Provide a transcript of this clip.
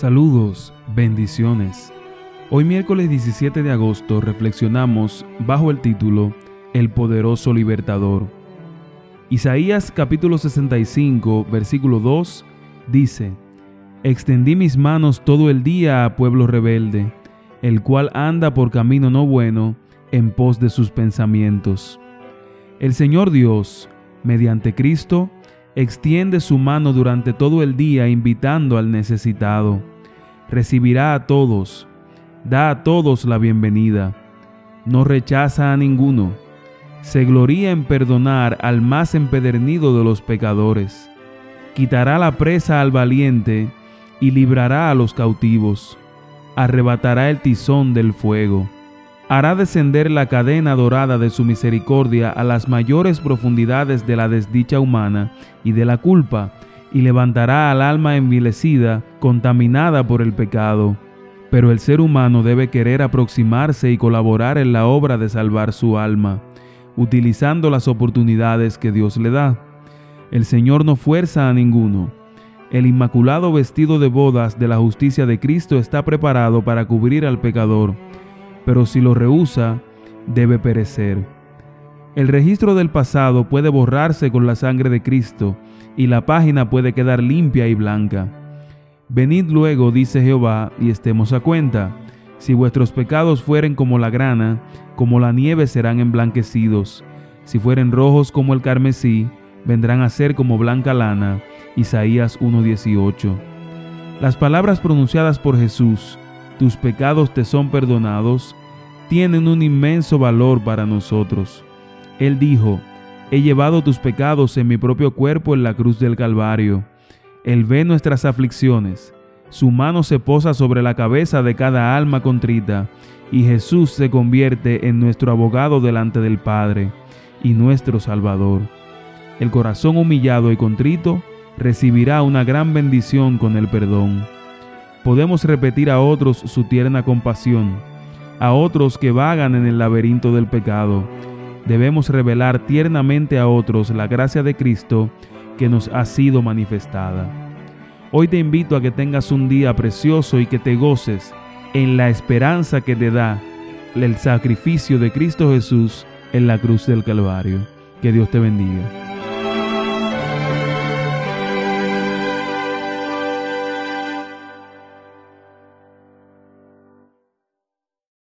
Saludos, bendiciones. Hoy miércoles 17 de agosto reflexionamos bajo el título El poderoso libertador. Isaías capítulo 65 versículo 2 dice, Extendí mis manos todo el día a pueblo rebelde, el cual anda por camino no bueno en pos de sus pensamientos. El Señor Dios, mediante Cristo, extiende su mano durante todo el día invitando al necesitado. Recibirá a todos, da a todos la bienvenida, no rechaza a ninguno, se gloría en perdonar al más empedernido de los pecadores, quitará la presa al valiente y librará a los cautivos, arrebatará el tizón del fuego. Hará descender la cadena dorada de su misericordia a las mayores profundidades de la desdicha humana y de la culpa, y levantará al alma envilecida, contaminada por el pecado. Pero el ser humano debe querer aproximarse y colaborar en la obra de salvar su alma, utilizando las oportunidades que Dios le da. El Señor no fuerza a ninguno. El inmaculado vestido de bodas de la justicia de Cristo está preparado para cubrir al pecador pero si lo rehúsa, debe perecer. El registro del pasado puede borrarse con la sangre de Cristo y la página puede quedar limpia y blanca. Venid luego, dice Jehová, y estemos a cuenta. Si vuestros pecados fueren como la grana, como la nieve serán emblanquecidos. Si fueren rojos como el carmesí, vendrán a ser como blanca lana. Isaías 1:18. Las palabras pronunciadas por Jesús tus pecados te son perdonados, tienen un inmenso valor para nosotros. Él dijo, he llevado tus pecados en mi propio cuerpo en la cruz del Calvario. Él ve nuestras aflicciones, su mano se posa sobre la cabeza de cada alma contrita, y Jesús se convierte en nuestro abogado delante del Padre y nuestro Salvador. El corazón humillado y contrito recibirá una gran bendición con el perdón podemos repetir a otros su tierna compasión, a otros que vagan en el laberinto del pecado. Debemos revelar tiernamente a otros la gracia de Cristo que nos ha sido manifestada. Hoy te invito a que tengas un día precioso y que te goces en la esperanza que te da el sacrificio de Cristo Jesús en la cruz del Calvario. Que Dios te bendiga.